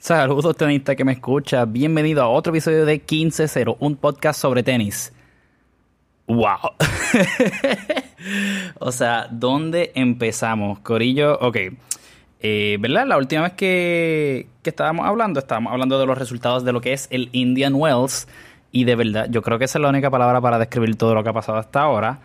Saludos tenista que me escucha, bienvenido a otro episodio de 15-0, un podcast sobre tenis. ¡Wow! o sea, ¿dónde empezamos? Corillo, ok. Eh, ¿Verdad? La última vez que, que estábamos hablando, estábamos hablando de los resultados de lo que es el Indian Wells. Y de verdad, yo creo que esa es la única palabra para describir todo lo que ha pasado hasta ahora.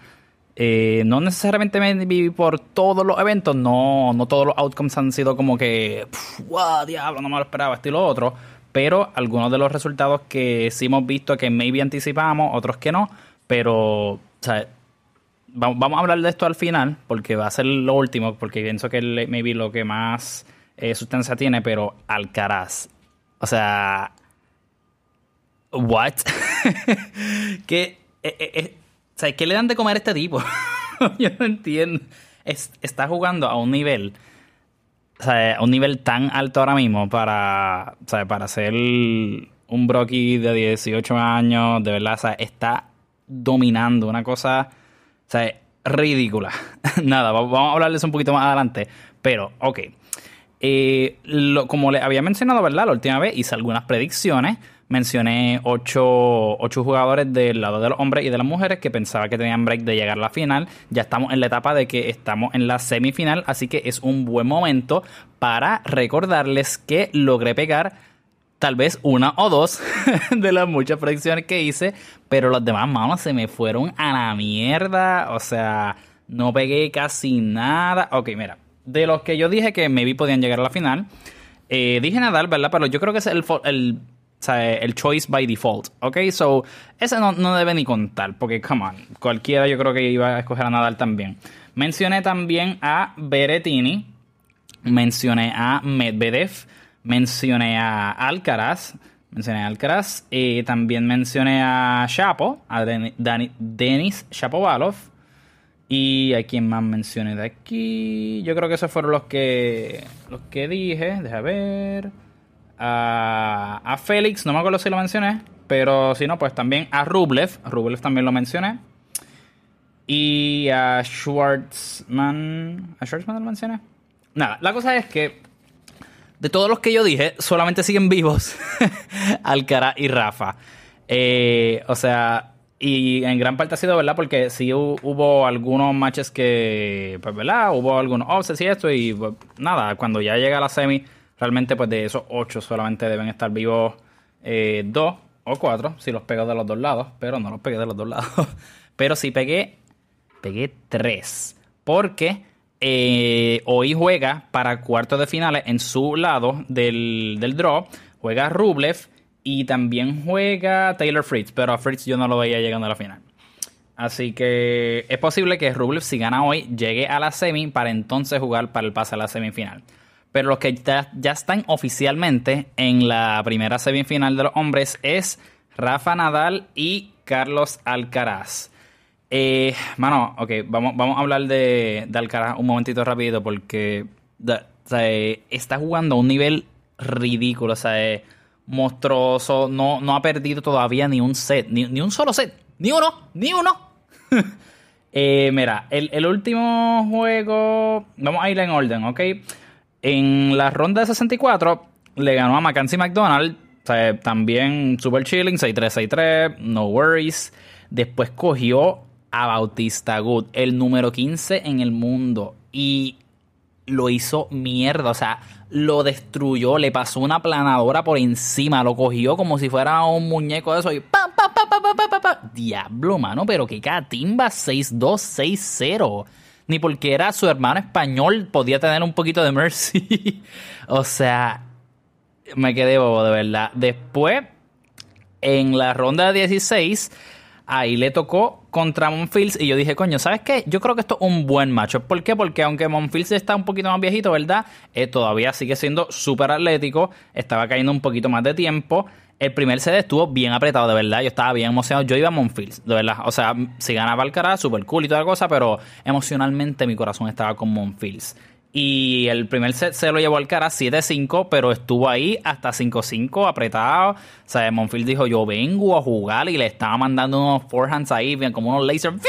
Eh, no necesariamente me viví por todos los eventos, no, no todos los outcomes han sido como que, wow, diablo, no me lo esperaba, esto y lo otro, pero algunos de los resultados que sí hemos visto que maybe anticipamos, otros que no, pero, o sea, vamos, a hablar de esto al final, porque va a ser lo último, porque pienso que es maybe lo que más eh, sustancia tiene, pero Alcaraz, o sea, what? que... Eh, sea, ¿qué le dan de comer a este tipo? Yo no entiendo. está jugando a un nivel, o sea, a un nivel tan alto ahora mismo para, o sea, para ser un Brocky de 18 años, de verdad, o sea, está dominando una cosa, o sea, ridícula. Nada, vamos a hablarles un poquito más adelante, pero, ok. Eh, como le había mencionado, ¿verdad? La última vez hice algunas predicciones mencioné ocho, jugadores del lado de los hombres y de las mujeres que pensaba que tenían break de llegar a la final. Ya estamos en la etapa de que estamos en la semifinal, así que es un buen momento para recordarles que logré pegar tal vez una o dos de las muchas predicciones que hice, pero los demás, manos, se me fueron a la mierda. O sea, no pegué casi nada. Ok, mira, de los que yo dije que maybe podían llegar a la final, eh, dije Nadal, ¿verdad? Pero yo creo que es el, el sea, el choice by default, ¿ok? So, ese no, no, debe ni contar, porque, come on, cualquiera yo creo que iba a escoger a Nadal también. Mencioné también a Berettini, mencioné a Medvedev, mencioné a Alcaraz, mencioné a Alcaraz, y también mencioné a Chapo, a Denis Shapovalov, y a quien más mencioné de aquí. Yo creo que esos fueron los que los que dije. Deja ver a, a Félix, no me acuerdo si lo mencioné, pero si no, pues también a Rublev, Rublev también lo mencioné. Y a Schwartzman, ¿a Schwartzman lo mencioné? Nada, la cosa es que de todos los que yo dije, solamente siguen vivos Alcaraz y Rafa. Eh, o sea, y en gran parte ha sido verdad porque sí hubo algunos matches que, pues verdad, hubo algunos offsets y esto y pues, nada, cuando ya llega la semi Realmente, pues de esos ocho solamente deben estar vivos eh, dos o cuatro, si los pego de los dos lados, pero no los pegué de los dos lados. pero si pegué, pegué tres. Porque eh, hoy juega para cuartos de finales en su lado del, del draw. Juega Rublev y también juega Taylor Fritz, pero a Fritz yo no lo veía llegando a la final. Así que es posible que Rublev, si gana hoy, llegue a la semi para entonces jugar para el pase a la semifinal. Pero los que ya, están oficialmente en la primera semifinal de los hombres es Rafa Nadal y Carlos Alcaraz. Eh, mano, ok, vamos, vamos a hablar de, Alcaraz un momentito rápido porque está jugando a un nivel ridículo, o sea, es monstruoso, no, no ha perdido todavía ni un set, ni, un solo set, ni uno, ni uno. eh, mira, el, el, último juego, vamos a ir en orden, ¿ok? En la ronda de 64 le ganó a Mackenzie McDonald. también super chilling, 6-3, 6-3, no worries. Después cogió a Bautista Good, el número 15 en el mundo. Y lo hizo mierda, o sea, lo destruyó, le pasó una planadora por encima, lo cogió como si fuera un muñeco de eso y pa, pa, pa, pa, pa, pa, pa. Diablo, mano, pero qué catimba, 6-2, 6-0 ni porque era su hermano español podía tener un poquito de mercy. o sea, me quedé bobo de verdad. Después, en la ronda 16, ahí le tocó contra Monfils y yo dije, coño, ¿sabes qué? Yo creo que esto es un buen macho. ¿Por qué? Porque aunque Monfils está un poquito más viejito, ¿verdad? Eh, todavía sigue siendo súper atlético, estaba cayendo un poquito más de tiempo. El primer set estuvo bien apretado, de verdad. Yo estaba bien emocionado. Yo iba a Monfils, de verdad. O sea, si ganaba el cara, súper cool y toda la cosa, pero emocionalmente mi corazón estaba con Monfils. Y el primer set se lo llevó al cara 7-5, pero estuvo ahí hasta 5-5 apretado. O sea, Monfils dijo, yo vengo a jugar y le estaba mandando unos forehands ahí, como unos lasers,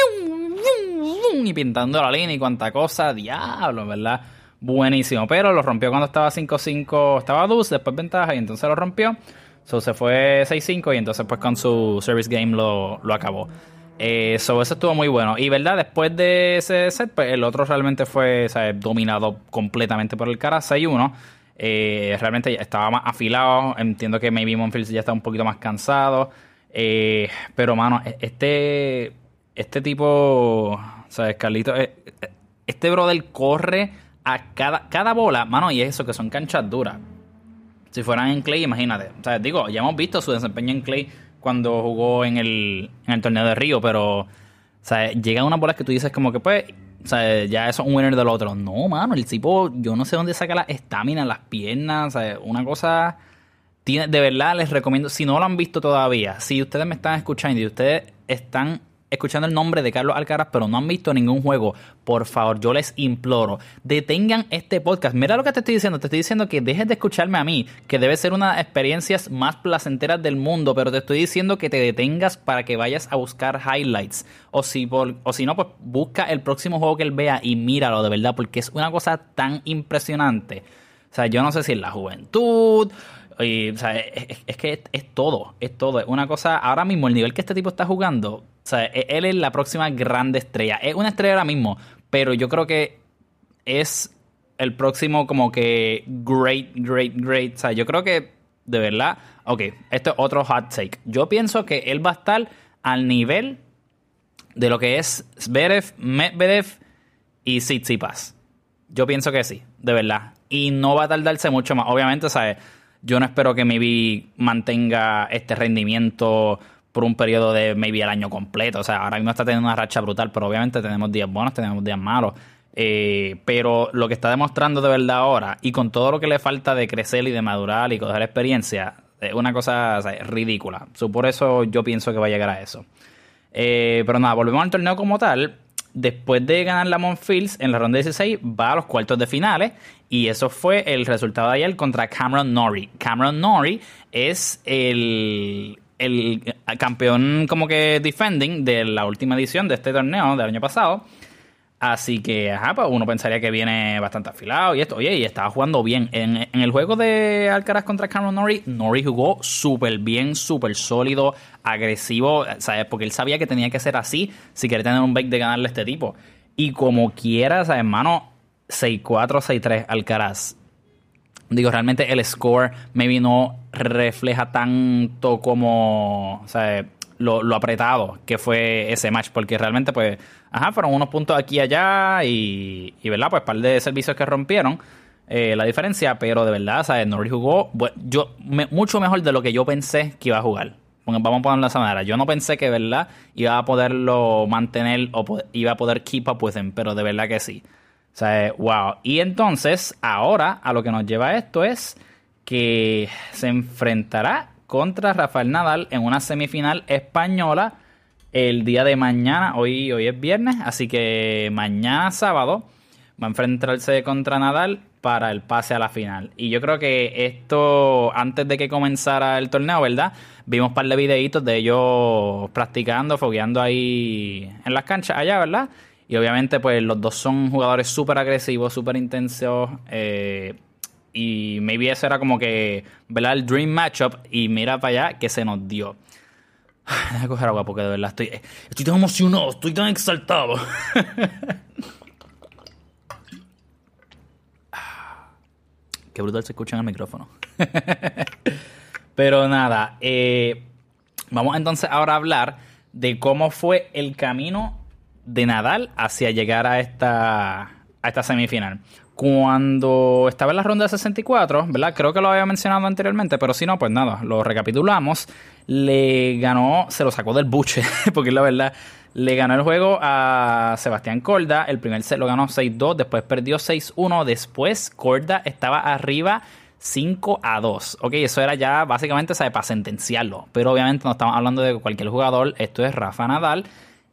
y pintando la línea y cuánta cosa. Diablo, ¿verdad? buenísimo. Pero lo rompió cuando estaba 5-5, estaba 2, después ventaja y entonces lo rompió. So se fue 6-5 y entonces pues con su service game lo, lo acabó. Eh, eso estuvo muy bueno. Y verdad, después de ese set, pues el otro realmente fue dominado completamente por el cara 6-1. Eh, realmente estaba más afilado. Entiendo que maybe Monfield ya está un poquito más cansado. Eh, pero, mano, e-, este, este tipo, ¿sabes, Carlito? Eh, este brother corre a cada, cada bola, mano, y eso que son canchas duras. Si fueran en Clay, imagínate. O sea, digo, ya hemos visto su desempeño en Clay cuando jugó en el, en el torneo de Río, pero, o sea, llegan unas bolas que tú dices como que, pues, o sea, ya eso es un winner del otro. No, mano, el tipo, yo no sé dónde saca la estamina, las piernas, o sea, una cosa... Tiene, de verdad les recomiendo, si no lo han visto todavía, si ustedes me están escuchando y ustedes están escuchando el nombre de Carlos Alcaraz, pero no han visto ningún juego, por favor, yo les imploro, detengan este podcast. Mira lo que te estoy diciendo, te estoy diciendo que dejes de escucharme a mí, que debe ser una de las experiencias más placenteras del mundo, pero te estoy diciendo que te detengas para que vayas a buscar highlights. O si, o si no, pues busca el próximo juego que él vea y míralo de verdad, porque es una cosa tan impresionante. O sea, yo no sé si es la juventud o sea, es, que es, todo, es todo. Es una cosa, ahora mismo el nivel que este tipo está jugando, o sea, e, él es la próxima grande estrella. Es una estrella ahora mismo, pero yo creo que es el próximo como que great, great, great. O sea, yo creo que, de verdad, ok, esto es otro hot take. Yo pienso que él va a estar al nivel de lo que es Zverev, Medvedev y Tsitsipas. Yo pienso que sí, de verdad. Y no va a tardarse mucho más. Obviamente, ¿sabes? Yo no espero que maybe mantenga este rendimiento por un periodo de maybe el año completo. O sea, ahora mismo está teniendo una racha brutal, pero obviamente tenemos días buenos, tenemos días malos. Eh, pero lo que está demostrando de verdad ahora, y con todo lo que le falta de crecer y de madurar y coger experiencia, es una cosa ridícula. por eso yo pienso que va a llegar a eso. Eh, pero nada, volvemos al torneo como tal después de ganar la Monfils en la ronda 16, va a los cuartos de finales. Y eso fue el resultado de ayer contra Cameron Norrie. Cameron Norrie es el, el campeón como que defending de la última edición de este torneo del año pasado. Así que, ajá, pues uno pensaría que viene bastante afilado y esto. Oye, y estaba jugando bien. En, el juego de Alcaraz contra Cameron Norrie, Norrie jugó súper bien, súper sólido, agresivo, ¿sabes? Porque él sabía que tenía que ser así si quería tener un break de ganarle a este tipo. Y como quiera, ¿sabes, hermano? 6-4, 6-3 Alcaraz. Digo, realmente el score maybe no refleja tanto como, lo, apretado que fue ese match, porque realmente, pues, ajá, fueron unos puntos aquí y allá y, ¿verdad? Pues, par de servicios que rompieron eh, la diferencia, pero de verdad, ¿sabes? Norris jugó yo, mucho mejor de lo que yo pensé que iba a jugar. Vamos a ponerlo de esa manera. Yo no pensé que, ¿verdad? Iba a poderlo mantener o iba a poder keep up with him, pero de verdad que sí. O sea, wow. Y entonces, ahora, a lo que nos lleva esto es que se enfrentará contra Rafael Nadal en una semifinal española el día de mañana. Hoy, hoy es viernes, así que mañana sábado va a enfrentarse contra Nadal para el pase a la final. Y yo creo que esto, antes de que comenzara el torneo, ¿verdad? Vimos un par de videitos de ellos practicando, fogueando ahí en las canchas allá, ¿verdad? Y obviamente, pues los dos son jugadores súper agresivos, súper intensos. Eh, y maybe eso era como que, ¿verdad? El dream matchup. Y mira para allá que se nos dio. Déjame coger agua porque de verdad estoy, estoy tan emocionado, estoy tan exaltado. Qué brutal se escucha en el micrófono. Pero nada, eh, vamos entonces ahora a hablar de cómo fue el camino de Nadal hacia llegar a esta, a esta semifinal cuando estaba en la ronda de 64, ¿verdad? Creo que lo había mencionado anteriormente, pero si no, pues nada, lo recapitulamos. Le ganó, se lo sacó del buche, porque la verdad, le ganó el juego a Sebastián Corda. El primer set lo ganó 6-2, después perdió 6-1. Después Corda estaba arriba 5 a 2. Ok, eso era ya básicamente para sentenciarlo. Pero obviamente no estamos hablando de cualquier jugador. Esto es Rafa Nadal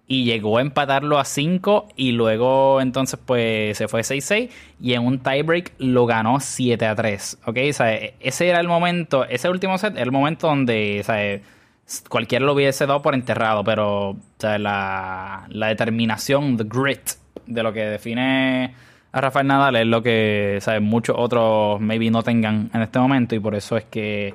y llegó a empatarlo a 5 y luego entonces pues se fue 6-6 y en un tiebreak lo ganó 7 a 3. ¿Ok? O ese era el momento, ese último set era el momento donde o cualquiera lo hubiese dado por enterrado, pero la, la, determinación, the grit de lo que define a Rafael Nadal es lo que ¿sabes? muchos otros maybe no tengan en este momento y por eso es que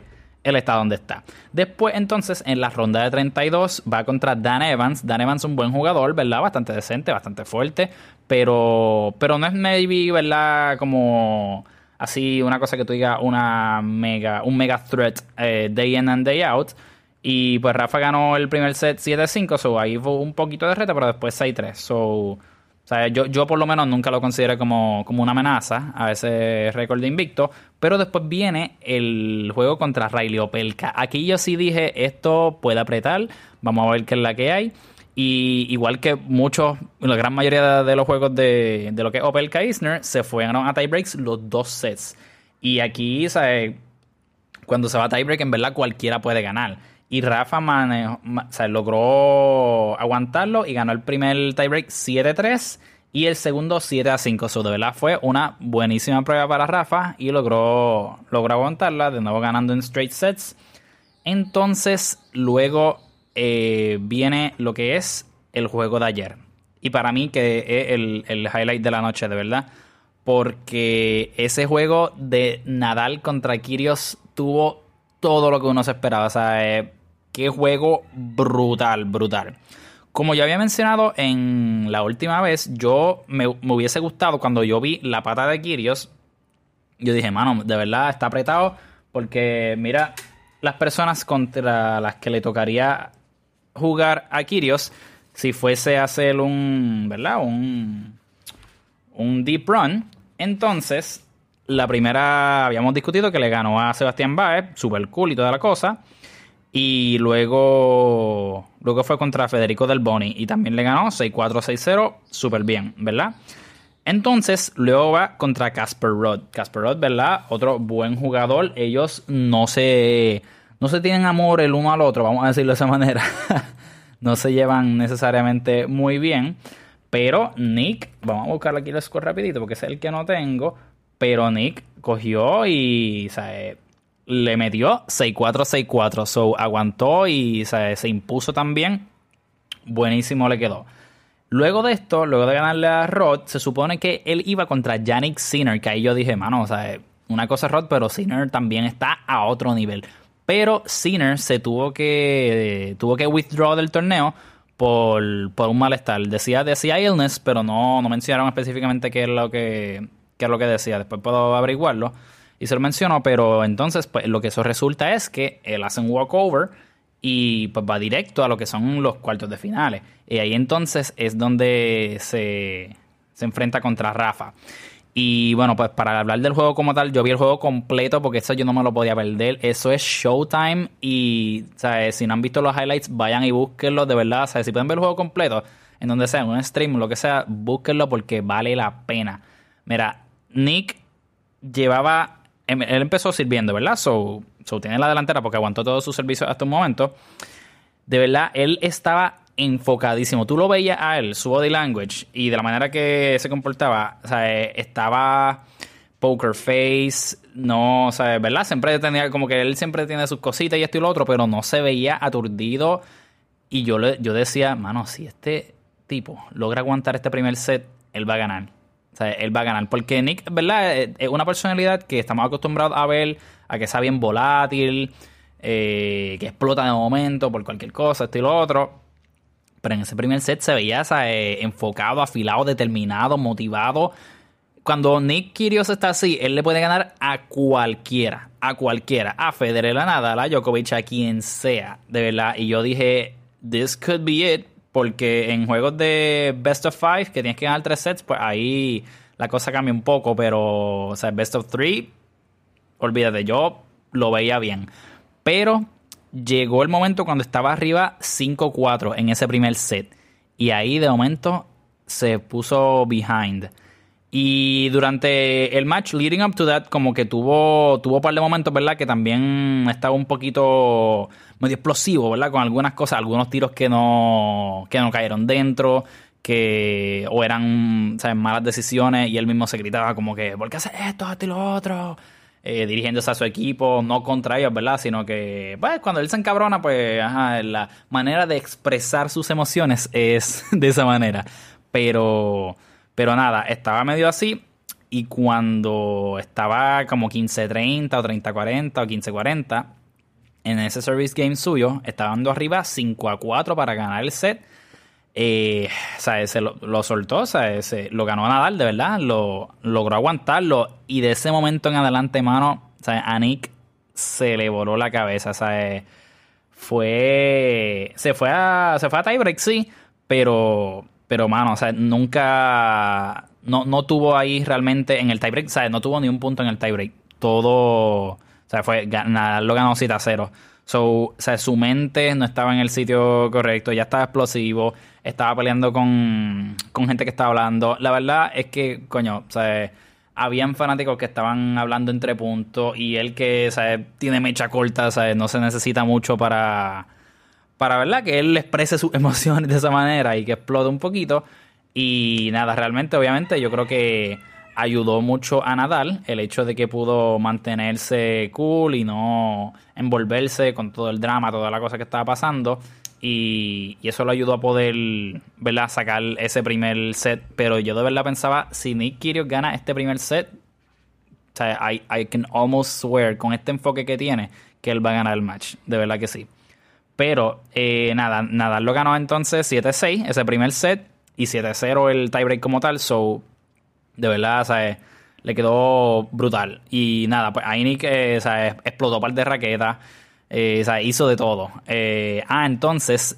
él está donde está. Después, entonces, en la ronda de 32 va contra Dan Evans. Dan Evans es un buen jugador, ¿verdad? Bastante decente, bastante fuerte, pero, pero no es maybe, ¿verdad? Como así una cosa que tú digas una mega, un mega threat eh, day in and day out. Y pues Rafa ganó el primer set 7-5, so ahí fue un poquito de reta, pero después 6-3. So, o sea, yo, yo por lo menos nunca lo consideré como, como una amenaza a ese récord de invicto. Pero después viene el juego contra Riley Opelka. Aquí yo sí dije, esto puede apretar. Vamos a ver qué es la que hay. Y igual que muchos, la gran mayoría de los juegos de, de lo que es Opelka Isner, se fueron a tiebreaks los dos sets. Y aquí, ¿sabes? Cuando se va a tiebreak, en verdad cualquiera puede ganar. Y Rafa logró aguantarlo y ganó el primer tiebreak 7-3 y el segundo 7-5. So, de verdad fue una buenísima prueba para Rafa y logró, logró aguantarla, de nuevo ganando en straight sets. Entonces, luego eh, viene lo que es el juego de ayer. Y para mí que es el, el highlight de la noche, de verdad. Porque ese juego de Nadal contra Kirios tuvo todo lo que uno se esperaba. Eh, Qué juego brutal, brutal. Como ya había mencionado en la última vez, yo me, hubiese gustado cuando yo vi la pata de Kirios. Yo dije, mano, de verdad está apretado. Porque mira, las personas contra las que le tocaría jugar a Kirios, si fuese a hacer un, ¿verdad? Un, un deep run. Entonces, la primera habíamos discutido que le ganó a Sebastián Baez, super cool y toda la cosa. Y luego, luego fue contra Federico Del Boni y también le ganó 6-4-6-0, súper bien, ¿verdad? Entonces, luego va contra Casper Rod. Casper Rod, ¿verdad? Otro buen jugador. Ellos no se, no se tienen amor el uno al otro, vamos a decirlo de esa manera. no se llevan necesariamente muy bien. Pero Nick, vamos a buscar aquí el score rapidito porque es el que no tengo. Pero Nick cogió y, o le metió 6-4-6-4. So aguantó y se, impuso también. Buenísimo le quedó. Luego de esto, luego de ganarle a Rod, se supone que él iba contra Yannick Sinner, que ahí yo dije, mano, o sea, una cosa es Rod, pero Sinner también está a otro nivel. Pero Sinner se tuvo que tuvo que withdraw del torneo por, por un malestar. Decía, decía illness, pero no, no mencionaron específicamente qué es lo que, qué es lo que decía. Después puedo averiguarlo y se lo mencionó, pero entonces pues, lo que eso resulta es que él hace un walkover y pues va directo a lo que son los cuartos de finales. Y ahí entonces es donde se, se enfrenta contra Rafa. Y bueno, pues para hablar del juego como tal, yo vi el juego completo porque eso yo no me lo podía perder. Eso es Showtime y ¿sabes? si no han visto los highlights, vayan y búsquenlo de verdad. ¿sabes? Si pueden ver el juego completo, en donde sea, en un stream, lo que sea, búsquenlo porque vale la pena. Mira, Nick llevaba él empezó sirviendo, ¿verdad? So, so tiene la delantera porque aguantó todo su servicio hasta un momento. De verdad, él estaba enfocadísimo. Tú lo veías a él, su body language, y de la manera que se comportaba, o sea, eh, estaba poker face, no, o ¿verdad? Siempre tenía, como que él siempre tiene sus cositas y esto y lo otro, pero no se veía aturdido. Y yo, le, yo decía, mano, si este tipo logra aguantar este primer set, él va a ganar. Él va a ganar. Porque Nick, ¿verdad? Eh, es una personalidad que estamos acostumbrados a ver, a que sea bien volátil, eh, que explota de momento por cualquier cosa, esto y lo otro. Pero en ese primer set se veía eh, enfocado, afilado, determinado, motivado. Cuando Nick Kyrgios está así, él le puede ganar a cualquiera, a cualquiera, a Federer, a Nadal, a Djokovic, a quien sea, de verdad. Y yo dije, this could be it, porque en juegos de best of five, que tienes que ganar tres sets, pues ahí la cosa cambia un poco. Pero, o sea, best of three, olvídate, yo lo veía bien. Pero llegó el momento cuando estaba arriba 5-4 en ese primer set. Y ahí de momento se puso behind. Y durante el match, leading up to that, como que tuvo, tuvo un par de momentos, ¿verdad? Que también estaba un poquito medio explosivo, ¿verdad? Con algunas cosas, algunos tiros que no, que no cayeron dentro, que o eran ¿sabes? malas decisiones y él mismo se gritaba como que, ¿por qué haces esto, esto y lo otro? Eh, dirigiéndose a su equipo, no contra ellos, ¿verdad? Sino que, pues, cuando él se encabrona, pues, ajá, la manera de expresar sus emociones es de esa manera. Pero pero nada, estaba medio así. y cuando estaba como 15-30 o 30-40 o 15-40, en ese service game suyo, estaba dando arriba 5 a 4 para ganar el set. Eh, o sea, se lo, soltó, o sea, se, lo ganó Nadal, de verdad, lo logró aguantarlo y de ese momento en adelante, mano, o a Nick se le voló la cabeza, o sea, fue, se fue a, se fue a tiebreak, sí, pero, pero, mano, o sea, nunca, no, no tuvo ahí realmente en el tiebreak, o sea, no tuvo ni un punto en el tiebreak, todo, o sea, fue, Nadal lo ganó 7 a 0. So, o sea, su mente no estaba en el sitio correcto, ya estaba explosivo, estaba peleando con, con gente que estaba hablando. La verdad es que, coño, o sea, habían fanáticos que estaban hablando entre puntos y él que, ¿sabes? Tiene mecha corta, ¿sabes? No se necesita mucho para, para, ¿verdad? Que él exprese sus emociones de esa manera y que explote un poquito. Y nada, realmente, obviamente, yo creo que ayudó mucho a Nadal el hecho de que pudo mantenerse cool y no envolverse con todo el drama, toda la cosa que estaba pasando. Y, eso lo ayudó a poder, ¿verdad? Sacar ese primer set. Pero yo de verdad pensaba, si Nick Kyrgios gana este primer set, I, I can almost swear, con este enfoque que tiene, que él va a ganar el match. De verdad que sí. Pero, eh, nada, nada, lo ganó entonces 7-6, ese primer set, y 7-0 el tiebreak como tal. So, de verdad, ¿sabes? Le quedó brutal. Y nada, pues eh, ¿sabes? explotó par de raquetas. Eh, sea, hizo de todo. Eh, ah, entonces,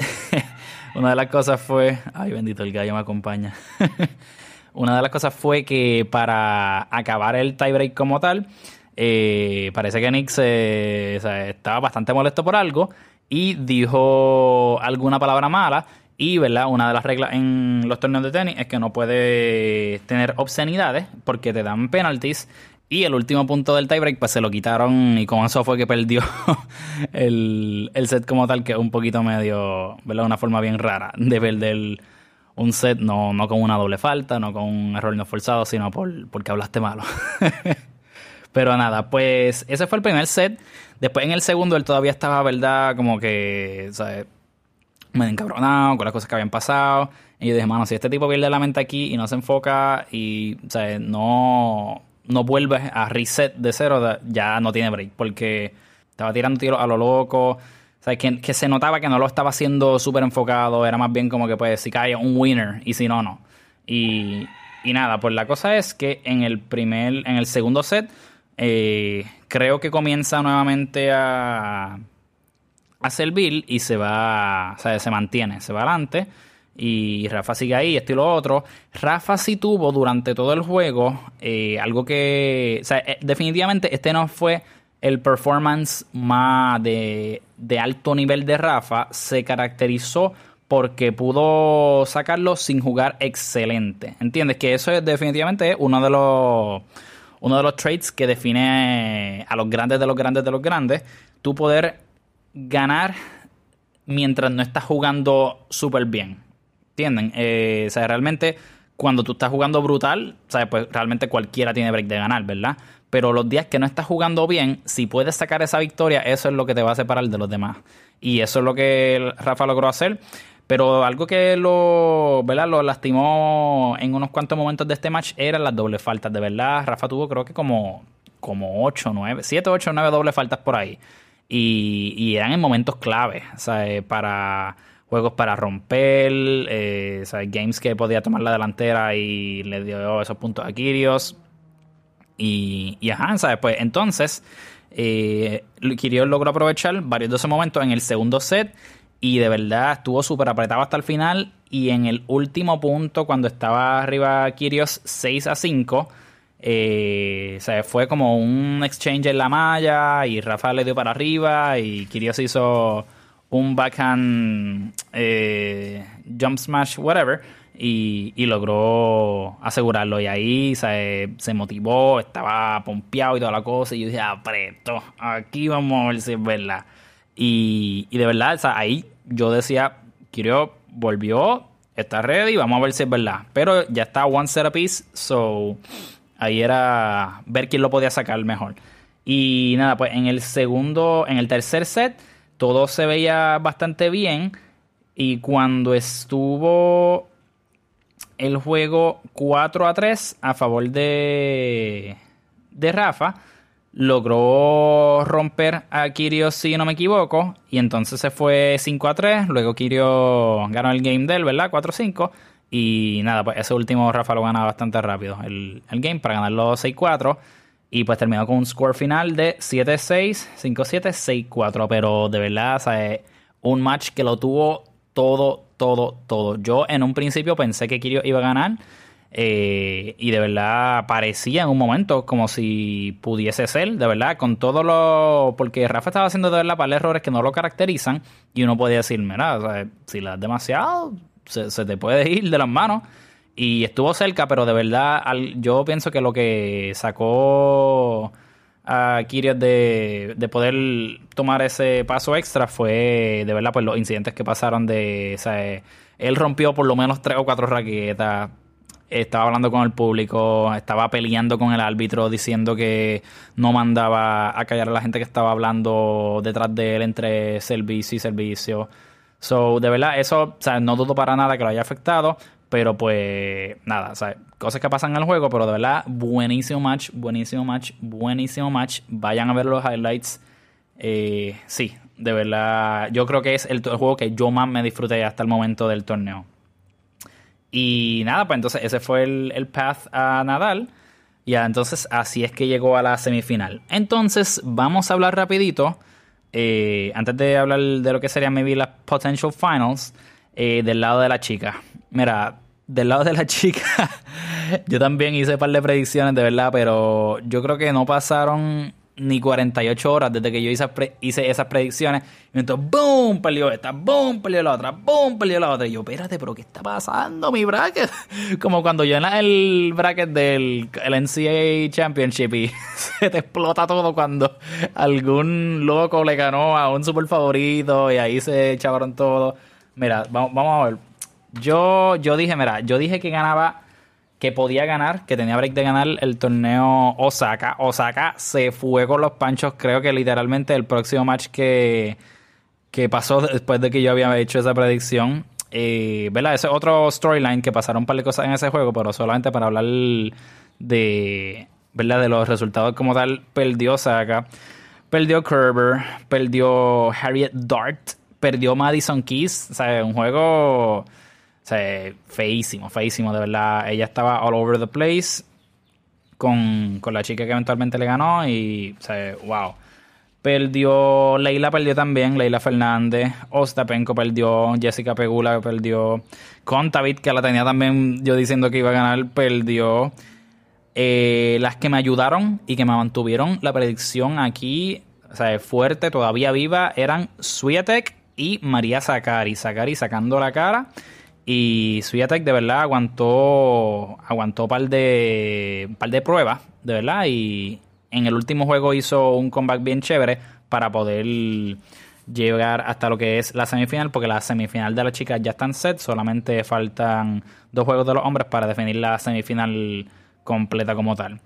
una de las cosas fue. Ay, bendito, el gallo me acompaña. una de las cosas fue que para acabar el tiebreak como tal, eh, parece que Nick se, estaba bastante molesto por algo y dijo alguna palabra mala. Y, ¿verdad? Una de las reglas en los torneos de tenis es que no puedes tener obscenidades porque te dan penalties y el último punto del tiebreak, pues se lo quitaron y con eso fue que perdió el, set como tal, que es un poquito medio, ¿verdad? Una forma bien rara de perder un set, no, no con una doble falta, no con un error no forzado, sino por, porque hablaste malo. Pero nada, pues ese fue el primer set. Después en el segundo él todavía estaba, ¿verdad? Como que, ¿sabes? Me encabronado con las cosas que habían pasado. Y yo dije, mano, si este tipo pierde la mente aquí y no se enfoca y, ¿sabes? No no vuelves a reset de cero, ya no tiene break. Porque estaba tirando tiros a lo loco. O sea, que, que se notaba que no lo estaba haciendo súper enfocado. Era más bien como que, pues, si cae un winner y si no, no. Y, y nada, pues la cosa es que en el primer, en el segundo set, eh, creo que comienza nuevamente a, a servir y se va, o sea, se mantiene, se va adelante y Rafa sigue ahí, esto y lo otro. Rafa sí tuvo durante todo el juego eh, algo que, o sea, eh, definitivamente este no fue el performance más de, alto nivel de Rafa, se caracterizó porque pudo sacarlo sin jugar excelente. ¿Entiendes? Que eso es definitivamente uno de los uno de los traits que define a los grandes de los grandes de los grandes. Tú poder ganar mientras no estás jugando súper bien. ¿Entienden? Eh, o sea, realmente cuando tú estás jugando brutal, ¿sabes? Pues realmente cualquiera tiene break de ganar, ¿verdad? Pero los días que no estás jugando bien, si puedes sacar esa victoria, eso es lo que te va a separar de los demás. Y eso es lo que Rafa logró hacer. Pero algo que lo, ¿verdad? lo lastimó en unos cuantos momentos de este match eran las dobles faltas. De verdad, Rafa tuvo creo que como, como 8, 9, 7, 8, 9 dobles faltas por ahí. Y, y eran en momentos clave, ¿sabes? Para juegos para romper, eh, games que podía tomar la delantera y le dio esos puntos a Kirios. Y, y ajá, ¿sabes? Pues entonces, eh, Kirios logró aprovechar varios de esos momentos en el segundo set y de verdad estuvo súper apretado hasta el final. Y en el último punto, cuando estaba arriba Kirios 6 a 5, eh, fue como un exchange en la malla y Rafa le dio para arriba y Kirios hizo un backhand eh, jump smash, whatever, y, logró asegurarlo. Y ahí se, se, motivó, estaba pompeado y toda la cosa. Y yo dije, apreto, aquí vamos a ver si es verdad. Y, de verdad, ahí yo decía, Kirio volvió, está ready, vamos a ver si es verdad. Pero ya está one set apiece, so ahí era ver quién lo podía sacar mejor. Y nada, pues en el segundo, en el tercer set todo se veía bastante bien y cuando estuvo el juego 4 a 3 a favor de, de Rafa. Logró romper a Kirio, si no me equivoco, y entonces se fue 5 a 3. Luego Kirio ganó el game de él, ¿verdad? 4 a 5. Y nada, pues ese último Rafa lo gana bastante rápido el, el game para ganarlo 6-4. Y pues terminó con un score final de 7-6, 5-7, 6-4. Pero de verdad, o sea, un match que lo tuvo todo, todo, todo. Yo en un principio pensé que Kirio iba a ganar. Eh, y de verdad parecía en un momento como si pudiese ser, de verdad, con todo lo. Porque Rafa estaba haciendo de verdad para errores que no lo caracterizan. Y uno podía decir, mira, o sea, si le das demasiado, se, te puede ir de las manos. Y estuvo cerca, pero de verdad, yo pienso que lo que sacó a Kirios de, de, poder tomar ese paso extra fue de verdad pues los incidentes que pasaron de sea, él rompió por lo menos tres o cuatro raquetas estaba hablando con el público estaba peleando con el árbitro diciendo que no mandaba a callar a la gente que estaba hablando detrás de él entre servicio y servicio so de verdad eso o no dudo para nada que lo haya afectado pero pues nada, cosas que pasan en el juego, pero de verdad, buenísimo match, buenísimo match, buenísimo match. Vayan a ver los highlights. Eh, sí, de verdad, yo creo que es el, juego que yo más me disfruté hasta el momento del torneo. Y nada, pues entonces ese fue el, path a Nadal. Ya, entonces así es que llegó a la semifinal. Entonces vamos a hablar rapidito, eh, antes de hablar de lo que serían maybe las potential finals, eh, del lado de la chica. Mira, del lado de la chica, yo también hice un par de predicciones, de verdad, pero yo creo que no pasaron ni 48 horas desde que yo hice, hice esas predicciones. Y entonces, ¡boom! Perdió esta, ¡boom! Perdió la otra, ¡boom! Perdió la otra. Y yo, espérate, pero ¿qué está pasando, mi bracket? Como cuando llenas el bracket del el NCAA Championship y se te explota todo cuando algún loco le ganó a un super favorito y ahí se echaron todo. Mira, vamos, vamos a ver yo, yo dije, mira, yo dije que ganaba, que podía ganar, que tenía break de ganar el torneo Osaka. Osaka se fue con los panchos, creo que literalmente el próximo match que, que pasó después de que yo había hecho esa predicción. Eh, ¿Verdad? Ese otro storyline que pasaron un par de cosas en ese juego, pero solamente para hablar de, ¿verdad? De los resultados como tal, perdió Osaka, perdió Kerber, perdió Harriet Dart, perdió Madison Keys. O sea, un juego sea, feísimo, feísimo, de verdad. Ella estaba all over the place con, la chica que eventualmente le ganó y, wow. Perdió, Leila perdió también, Leila Fernández, Ostapenko perdió, Jessica Pegula perdió, Contavit, que la tenía también yo diciendo que iba a ganar, perdió. Eh, las que me ayudaron y que me mantuvieron la predicción aquí, o sea, fuerte, todavía viva, eran Swiatek y María Zakari. Zakari sacando la cara y Swiatek de verdad aguantó aguantó par de par de pruebas, de verdad, y en el último juego hizo un comeback bien chévere para poder llegar hasta lo que es la semifinal, porque la semifinal de las chicas ya están set, solamente faltan dos juegos de los hombres para definir la semifinal completa como tal.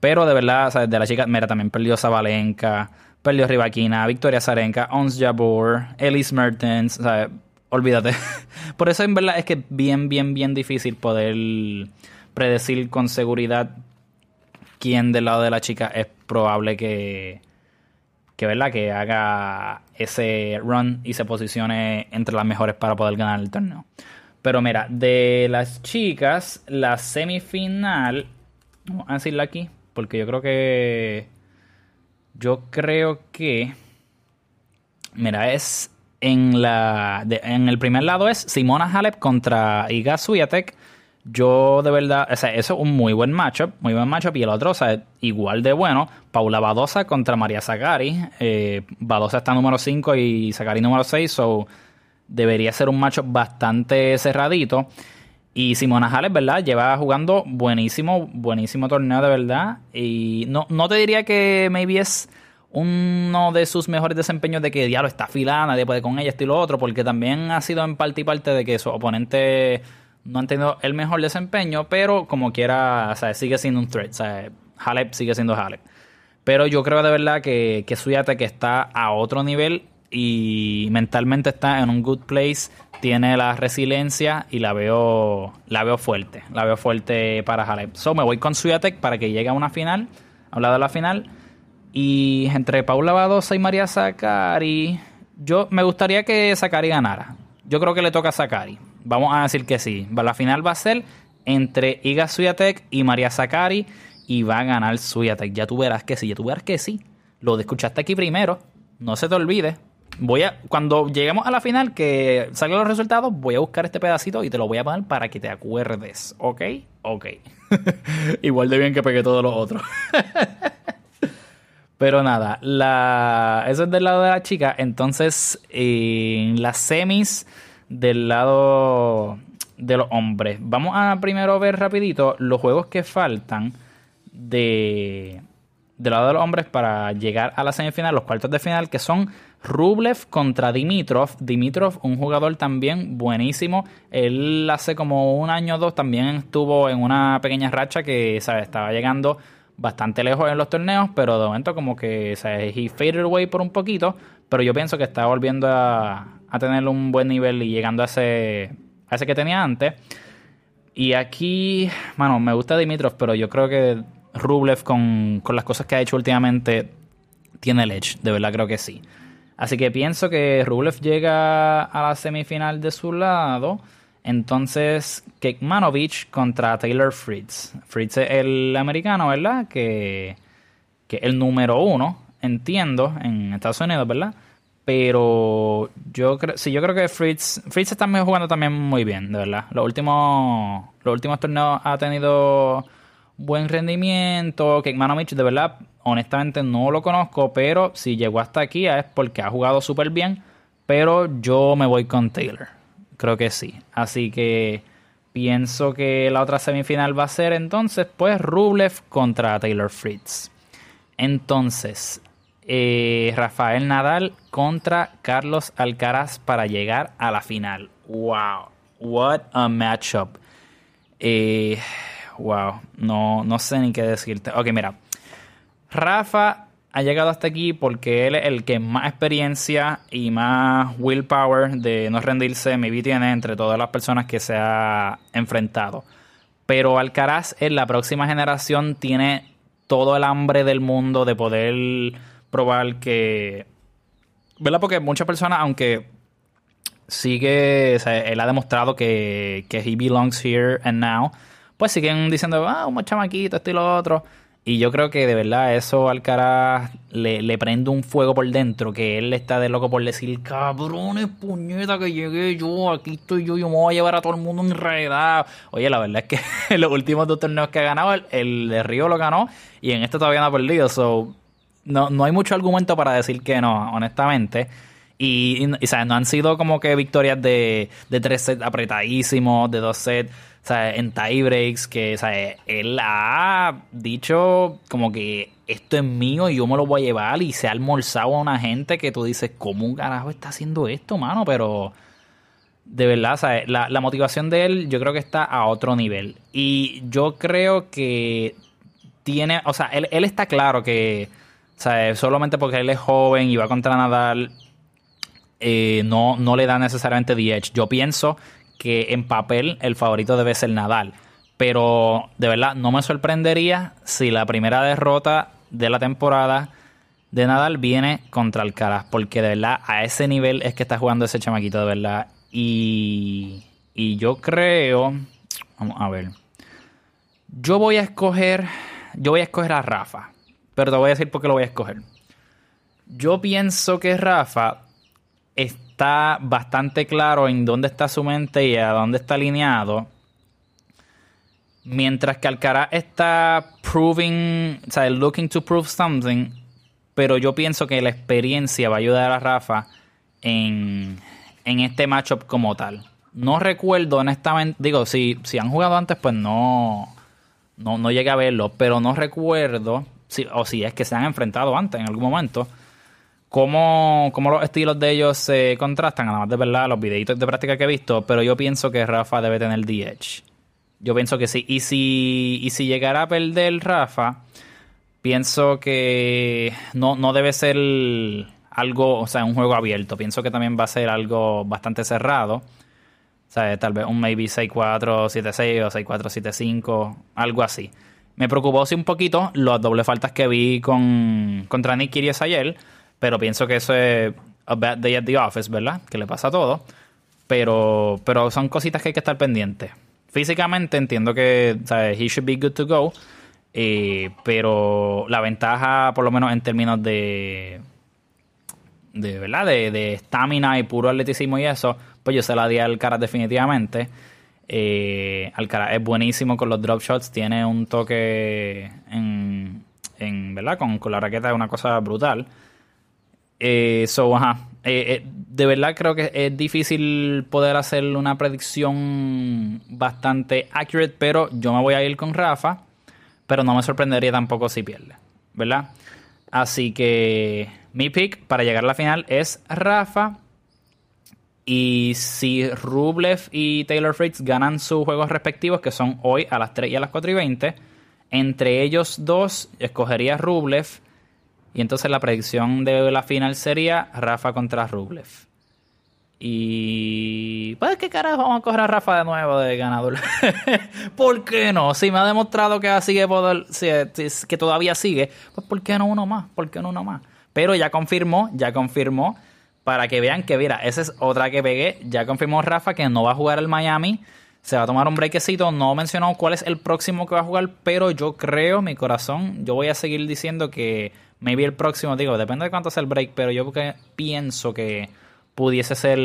Pero de verdad, de las chicas, mira, también perdió Zabalenka, perdió Rivaquina, Victoria Zarenka, Ons Jabor, Elise Mertens, o sea, olvídate. Por eso en verdad es que es bien, bien, bien difícil poder predecir con seguridad quién del lado de la chica es probable que, que, ¿verdad? que haga ese run y se posicione entre las mejores para poder ganar el torneo. Pero mira, de las chicas, la semifinal, vamos a decirla aquí, porque yo creo que, yo creo que, mira, es en, la, en el primer lado es Simona Halep contra Iga Swiatek. Yo de verdad, o sea, eso es un muy buen matchup, muy buen matchup. Y el otro, o sea, igual de bueno, Paula Badosa contra María Zagari. Eh, Badosa está número 5 y Zagari número 6, so debería ser un matchup bastante cerradito. Y Simona Halep, ¿verdad? Lleva jugando buenísimo, buenísimo torneo de verdad. Y no, no te diría que maybe es uno de sus mejores desempeños de que diablo está afilada, nadie con ella, esto lo otro, porque también ha sido en parte y parte de que su oponente no han tenido el mejor desempeño, pero como quiera, sigue siendo un threat, o sea, Halep sigue siendo Halep. Pero yo creo de verdad que, que Suyate que está a otro nivel y mentalmente está en un good place, tiene la resiliencia y la veo la veo fuerte, la veo fuerte para Halep. So me voy con Swiatek para que llegue a una final, hablado de la final y entre Paula Badosa y María Zakari, yo me gustaría que Zakari ganara. Yo creo que le toca a Zakari. Vamos a decir que sí. La final va a ser entre Iga Swiatek y María Zakari y va a ganar Swiatek. Ya tú verás que sí, ya tú verás que sí. Lo escuchaste aquí primero. No se te olvide. Voy a, cuando lleguemos a la final, que salgan los resultados, voy a buscar este pedacito y te lo voy a poner para que te acuerdes. ¿Ok? Ok. Igual de bien que pegué todos los otros. Pero nada, la, eso es del lado de la chica. Entonces, en las semis del lado de los hombres. Vamos a primero ver rapidito los juegos que faltan de del lado de los hombres para llegar a la semifinal, los cuartos de final, que son Rublev contra Dimitrov. Dimitrov, un jugador también buenísimo. Él hace como un año o dos también estuvo en una pequeña racha que ¿sabes? estaba llegando bastante lejos en los torneos, pero de momento como que se he faded away por un poquito, pero yo pienso que está volviendo a, tener un buen nivel y llegando a ese, a ese que tenía antes. Y aquí, bueno, me gusta Dimitrov, pero yo creo que Rublev con, con las cosas que ha hecho últimamente tiene el edge, de verdad creo que sí. Así que pienso que Rublev llega a la semifinal de su lado. Entonces, Kekmanovic contra Taylor Fritz. Fritz es el americano, ¿verdad? Que, que es el número uno, entiendo, en Estados Unidos, ¿verdad? Pero yo creo, sí, yo creo que Fritz, Fritz está jugando también muy bien, de verdad. Los últimos, los últimos torneos ha tenido buen rendimiento. Kekmanovic, de verdad, honestamente no lo conozco, pero si llegó hasta aquí es porque ha jugado súper bien. Pero yo me voy con Taylor. Creo que sí. Así que pienso que la otra semifinal va a ser entonces, pues, Rublev contra Taylor Fritz. Entonces, eh, Rafael Nadal contra Carlos Alcaraz para llegar a la final. ¡Wow! What a matchup. Eh, wow, no, no sé ni qué decirte. Ok, mira. Rafa ha llegado hasta aquí porque él es el que más experiencia y más willpower de no rendirse mi tiene entre todas las personas que se ha enfrentado. Pero Alcaraz en la próxima generación tiene todo el hambre del mundo de poder probar que... ¿Verdad? Porque muchas personas, aunque sigue, él ha demostrado que, que he belongs here and now, pues siguen diciendo, ah, un chamaquito, esto y lo otro. Y yo creo que de verdad eso Alcaraz le, le prende un fuego por dentro, que él está de loco por decir, cabrones, puñeta, que llegué yo, aquí estoy yo, yo me voy a llevar a todo el mundo enredado. Oye, la verdad es que en los últimos dos torneos que ha ganado, el, de Río lo ganó y en este todavía no ha perdido. So, no, no hay mucho argumento para decir que no, honestamente. Y, y, no han sido como que victorias de, de tres sets apretadísimos, de dos sets o sea, en tie breaks, que o él ha dicho como que esto es mío y yo me lo voy a llevar y se ha almorzado a una gente que tú dices, ¿cómo un carajo está haciendo esto, mano? Pero de verdad, ¿sabes? La, motivación de él yo creo que está a otro nivel. Y yo creo que tiene, o sea, él, está claro que, ¿sabes? Solamente porque él es joven y va contra Nadal, eh, no, no le da necesariamente the edge. Yo pienso que en papel el favorito debe ser Nadal. Pero de verdad no me sorprendería si la primera derrota de la temporada de Nadal viene contra Alcaraz. Porque de verdad a ese nivel es que está jugando ese chamaquito de verdad. Y, y yo creo... Vamos a ver. Yo voy a escoger... Yo voy a escoger a Rafa. Pero te voy a decir por qué lo voy a escoger. Yo pienso que Rafa está bastante claro en dónde está su mente y a dónde está alineado. Mientras que Alcaraz está proving, o sea, looking to prove something, pero yo pienso que la experiencia va a ayudar a Rafa en, en este matchup como tal. No recuerdo honestamente, digo, si, si han jugado antes, pues no, no, no llegué a verlo, pero no recuerdo, si, o si es que se han enfrentado antes en algún momento cómo, cómo los estilos de ellos se contrastan, además de verdad los videitos de práctica que he visto, pero yo pienso que Rafa debe tener the edge. Yo pienso que sí. Y si, y si llegara a perder Rafa, pienso que no, no debe ser algo, o sea, un juego abierto. Pienso que también va a ser algo bastante cerrado. O sea, tal vez un maybe 6-4-7-6 o 6-4-7-5, algo así. Me preocupó sí un poquito las dobles faltas que vi con, contra Nick Kyrgios ayer, pero pienso que eso es a bad day at the office, ¿verdad? Que le pasa a todo. Pero, pero son cositas que hay que estar pendientes. Físicamente entiendo que o sea, he should be good to go, eh, pero la ventaja, por lo menos en términos de de verdad de estamina y puro atleticismo y eso, pues yo se la di al Alcaraz definitivamente. Eh, Alcaraz es buenísimo con los drop shots, tiene un toque en, en ¿verdad? Con, con, la raqueta es una cosa brutal. Eh, so, ajá. Eh, eh, de verdad creo que es difícil poder hacer una predicción bastante accurate, pero yo me voy a ir con Rafa, pero no me sorprendería tampoco si pierde, ¿verdad? Así que mi pick para llegar a la final es Rafa. Y si Rublev y Taylor Fritz ganan sus juegos respectivos, que son hoy a las 3 y a las 4 y 20, entre ellos dos escogería Rublev. Y entonces la predicción de la final sería Rafa contra Rublev. Y. Pues, ¿qué carajo vamos a coger a Rafa de nuevo de ganador? ¿Por qué no? Si me ha demostrado que sigue poder, que todavía sigue, pues ¿por qué no uno más? ¿Por qué no uno más? Pero ya confirmó, ya confirmó, para que vean que, mira, esa es otra que pegué. Ya confirmó Rafa que no va a jugar el Miami. Se va a tomar un brequecito. No mencionó cuál es el próximo que va a jugar, pero yo creo, mi corazón, yo voy a seguir diciendo que maybe el próximo, digo, depende de cuánto sea el break, pero yo pienso que pudiese ser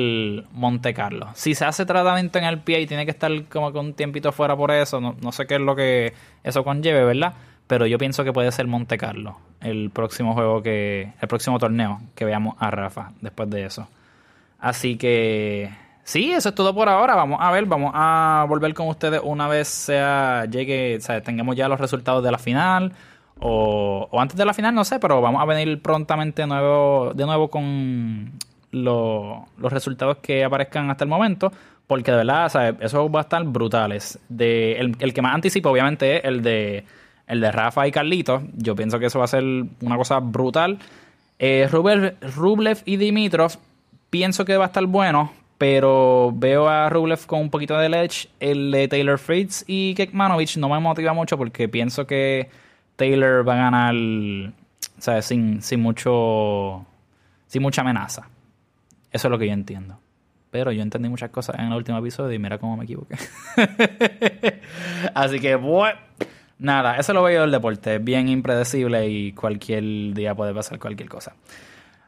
Monte Carlo. Si se hace tratamiento en el pie y tiene que estar como con un tiempito fuera por eso, no, sé qué es lo que eso conlleve, ¿verdad? Pero yo pienso que puede ser Monte Carlo el próximo juego que. el próximo torneo que veamos a Rafa después de eso. Así que. Sí, eso es todo por ahora. Vamos a ver, vamos a volver con ustedes una vez sea llegue, o sea, tengamos ya los resultados de la final. O, o, antes de la final, no sé, pero vamos a venir prontamente nuevo, de nuevo con los resultados que aparezcan hasta el momento, porque de verdad, ¿sabes? eso va a estar brutales. De, el, que más anticipo, obviamente, es el de, el de Rafa y Carlitos. Yo pienso que eso va a ser una cosa brutal. Eh, Rublev, y Dimitrov, pienso que va a estar bueno, pero veo a Rublev con un poquito de ledge. El de Taylor Fritz y Kekmanovic no me motiva mucho porque pienso que Taylor va a ganar ¿sabes? Sin, sin mucho sin mucha amenaza. Eso es lo que yo entiendo. Pero yo entendí muchas cosas en el último episodio y mira cómo me equivoqué. Así que, bueno, nada, eso lo veo del deporte. Es bien impredecible y cualquier día puede pasar cualquier cosa.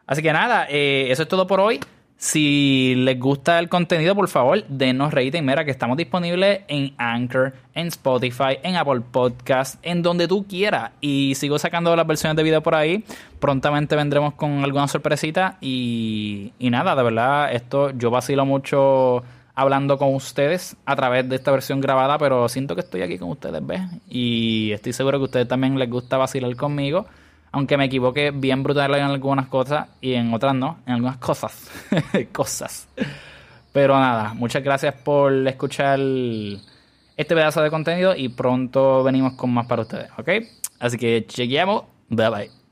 Así que nada, eh, eso es todo por hoy. Si les gusta el contenido, por favor, denos rating. Mira que estamos disponibles en Anchor, en Spotify, en Apple Podcast, en donde tú quieras. Y sigo sacando las versiones de video por ahí. Prontamente vendremos con alguna sorpresita. Y, y nada, de verdad, esto yo vacilo mucho hablando con ustedes a través de esta versión grabada, pero siento que estoy aquí con ustedes, ¿ves? Y estoy seguro que a ustedes también les gusta vacilar conmigo aunque me equivoque bien brutal en algunas cosas y en otras no, en algunas cosas. cosas. Pero nada, muchas gracias por escuchar este pedazo de contenido y pronto venimos con más para ustedes, ¿ok? Así que chequeamos. Bye bye.